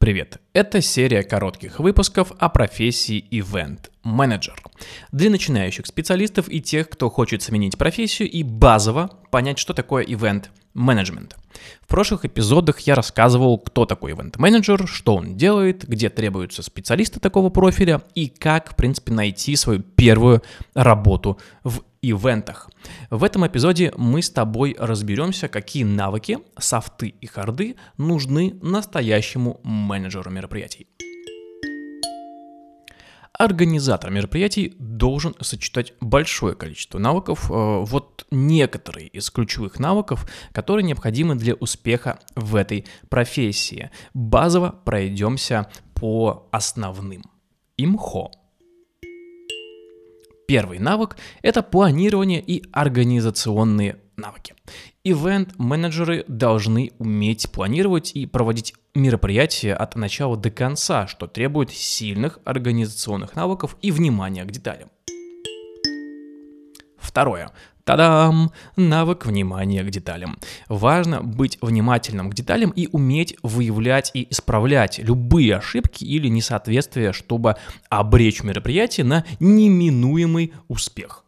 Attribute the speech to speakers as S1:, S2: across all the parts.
S1: Привет! Это серия коротких выпусков о профессии Event Manager. Для начинающих специалистов и тех, кто хочет сменить профессию и базово понять, что такое Event Management. В прошлых эпизодах я рассказывал, кто такой Event Manager, что он делает, где требуются специалисты такого профиля и как, в принципе, найти свою первую работу в ивентах. В этом эпизоде мы с тобой разберемся, какие навыки, софты и харды нужны настоящему менеджеру мероприятий. Организатор мероприятий должен сочетать большое количество навыков. Э, вот некоторые из ключевых навыков, которые необходимы для успеха в этой профессии. Базово пройдемся по основным. Имхо Первый навык – это планирование и организационные навыки. Ивент-менеджеры должны уметь планировать и проводить мероприятия от начала до конца, что требует сильных организационных навыков и внимания к деталям. Второе. Тадам! Навык внимания к деталям. Важно быть внимательным к деталям и уметь выявлять и исправлять любые ошибки или несоответствия, чтобы обречь мероприятие на неминуемый успех.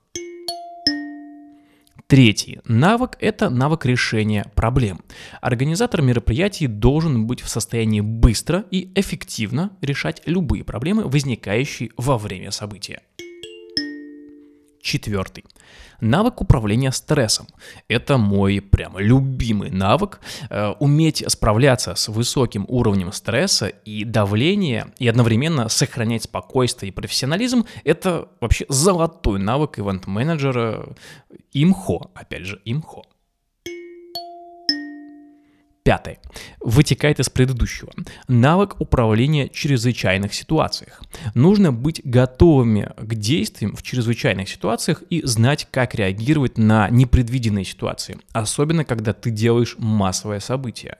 S1: Третий навык – это навык решения проблем. Организатор мероприятий должен быть в состоянии быстро и эффективно решать любые проблемы, возникающие во время события. Четвертый. Навык управления стрессом. Это мой прямо любимый навык. Э, уметь справляться с высоким уровнем стресса и давления, и одновременно сохранять спокойствие и профессионализм, это вообще золотой навык ивент-менеджера. Имхо, опять же, имхо. Пятое. Вытекает из предыдущего. Навык управления в чрезвычайных ситуациях. Нужно быть готовыми к действиям в чрезвычайных ситуациях и знать, как реагировать на непредвиденные ситуации, особенно когда ты делаешь массовое событие.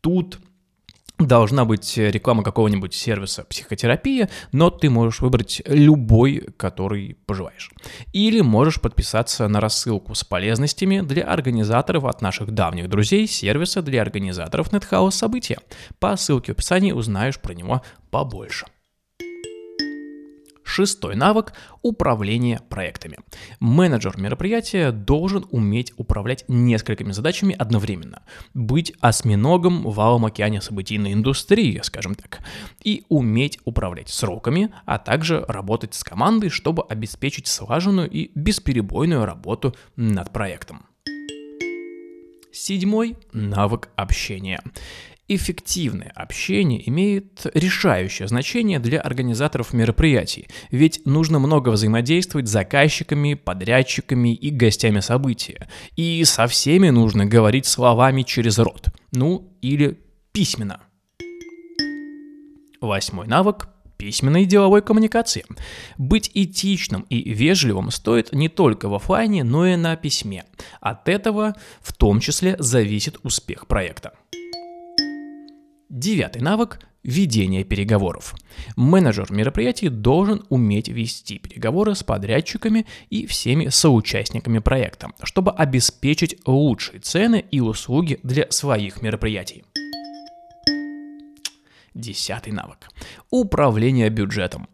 S1: Тут должна быть реклама какого-нибудь сервиса психотерапии, но ты можешь выбрать любой, который пожелаешь. Или можешь подписаться на рассылку с полезностями для организаторов от наших давних друзей сервиса для организаторов NetHouse события. По ссылке в описании узнаешь про него побольше. Шестой навык – управление проектами. Менеджер мероприятия должен уметь управлять несколькими задачами одновременно, быть осьминогом в валом океане событийной индустрии, скажем так, и уметь управлять сроками, а также работать с командой, чтобы обеспечить слаженную и бесперебойную работу над проектом. Седьмой – навык общения. Эффективное общение имеет решающее значение для организаторов мероприятий, ведь нужно много взаимодействовать с заказчиками, подрядчиками и гостями события. И со всеми нужно говорить словами через рот, ну или письменно. Восьмой навык письменной деловой коммуникации. Быть этичным и вежливым стоит не только в офлайне, но и на письме. От этого в том числе зависит успех проекта. Девятый навык – ведение переговоров. Менеджер мероприятий должен уметь вести переговоры с подрядчиками и всеми соучастниками проекта, чтобы обеспечить лучшие цены и услуги для своих мероприятий. Десятый навык. Управление бюджетом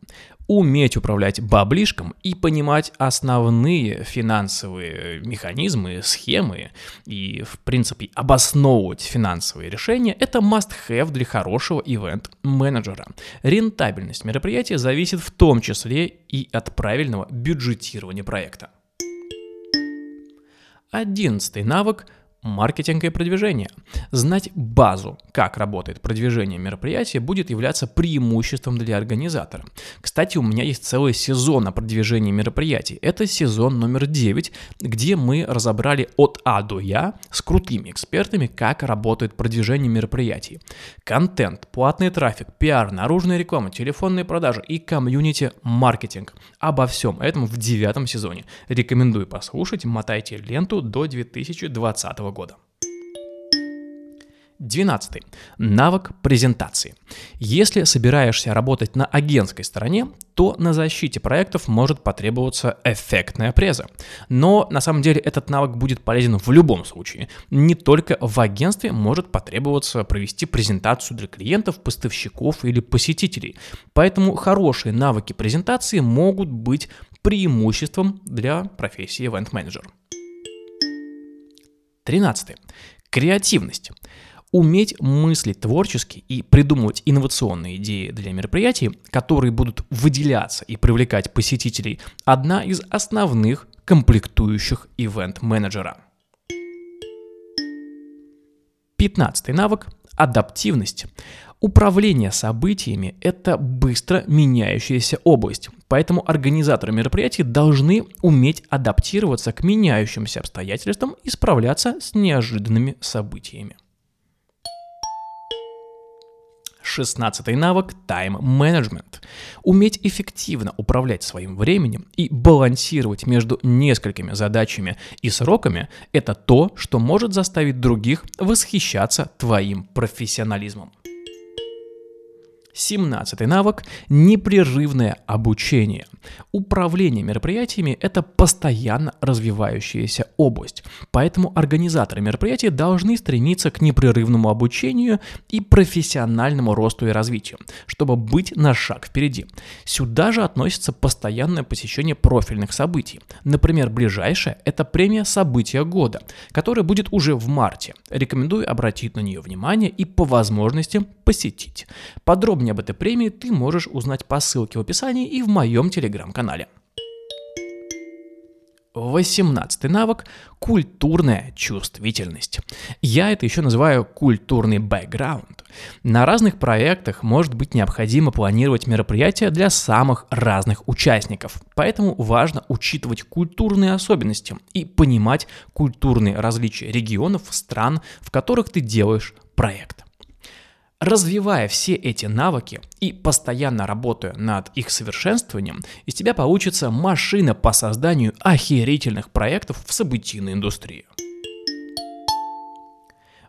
S1: уметь управлять баблишком и понимать основные финансовые механизмы, схемы и, в принципе, обосновывать финансовые решения – это must-have для хорошего ивент-менеджера. Рентабельность мероприятия зависит в том числе и от правильного бюджетирования проекта. Одиннадцатый навык маркетинг и продвижение. Знать базу, как работает продвижение мероприятия, будет являться преимуществом для организатора. Кстати, у меня есть целый сезон о продвижении мероприятий. Это сезон номер 9, где мы разобрали от А до Я с крутыми экспертами, как работает продвижение мероприятий. Контент, платный трафик, пиар, наружная реклама, телефонные продажи и комьюнити-маркетинг. Обо всем этом в девятом сезоне. Рекомендую послушать, мотайте ленту до 2020 года года. 12. Навык презентации. Если собираешься работать на агентской стороне, то на защите проектов может потребоваться эффектная преза. Но на самом деле этот навык будет полезен в любом случае. Не только в агентстве может потребоваться провести презентацию для клиентов, поставщиков или посетителей. Поэтому хорошие навыки презентации могут быть преимуществом для профессии event-менеджер. 13. Креативность. Уметь мыслить творчески и придумывать инновационные идеи для мероприятий, которые будут выделяться и привлекать посетителей, одна из основных комплектующих ивент-менеджера. Пятнадцатый навык – адаптивность. Управление событиями – это быстро меняющаяся область, поэтому организаторы мероприятий должны уметь адаптироваться к меняющимся обстоятельствам и справляться с неожиданными событиями. Шестнадцатый навык – тайм-менеджмент. Уметь эффективно управлять своим временем и балансировать между несколькими задачами и сроками – это то, что может заставить других восхищаться твоим профессионализмом. 17 навык – непрерывное обучение. Управление мероприятиями – это постоянно развивающаяся область, поэтому организаторы мероприятий должны стремиться к непрерывному обучению и профессиональному росту и развитию, чтобы быть на шаг впереди. Сюда же относится постоянное посещение профильных событий. Например, ближайшее – это премия «События года», которая будет уже в марте. Рекомендую обратить на нее внимание и по возможности посетить. Подробнее Подробнее об этой премии ты можешь узнать по ссылке в описании и в моем телеграм-канале. 18 навык – культурная чувствительность. Я это еще называю культурный бэкграунд. На разных проектах может быть необходимо планировать мероприятия для самых разных участников, поэтому важно учитывать культурные особенности и понимать культурные различия регионов, стран, в которых ты делаешь проект. Развивая все эти навыки и постоянно работая над их совершенствованием, из тебя получится машина по созданию охерительных проектов в событийной индустрии.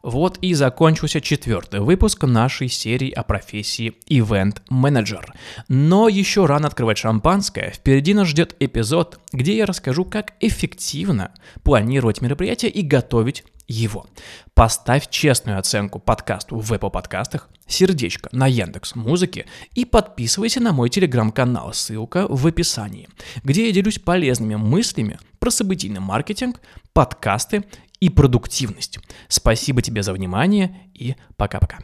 S1: Вот и закончился четвертый выпуск нашей серии о профессии Event Manager. Но еще рано открывать шампанское. Впереди нас ждет эпизод, где я расскажу, как эффективно планировать мероприятие и готовить его. Поставь честную оценку подкасту в Apple подкастах, сердечко на Яндекс Музыке и подписывайся на мой телеграм-канал, ссылка в описании, где я делюсь полезными мыслями про событийный маркетинг, подкасты и продуктивность. Спасибо тебе за внимание и пока-пока.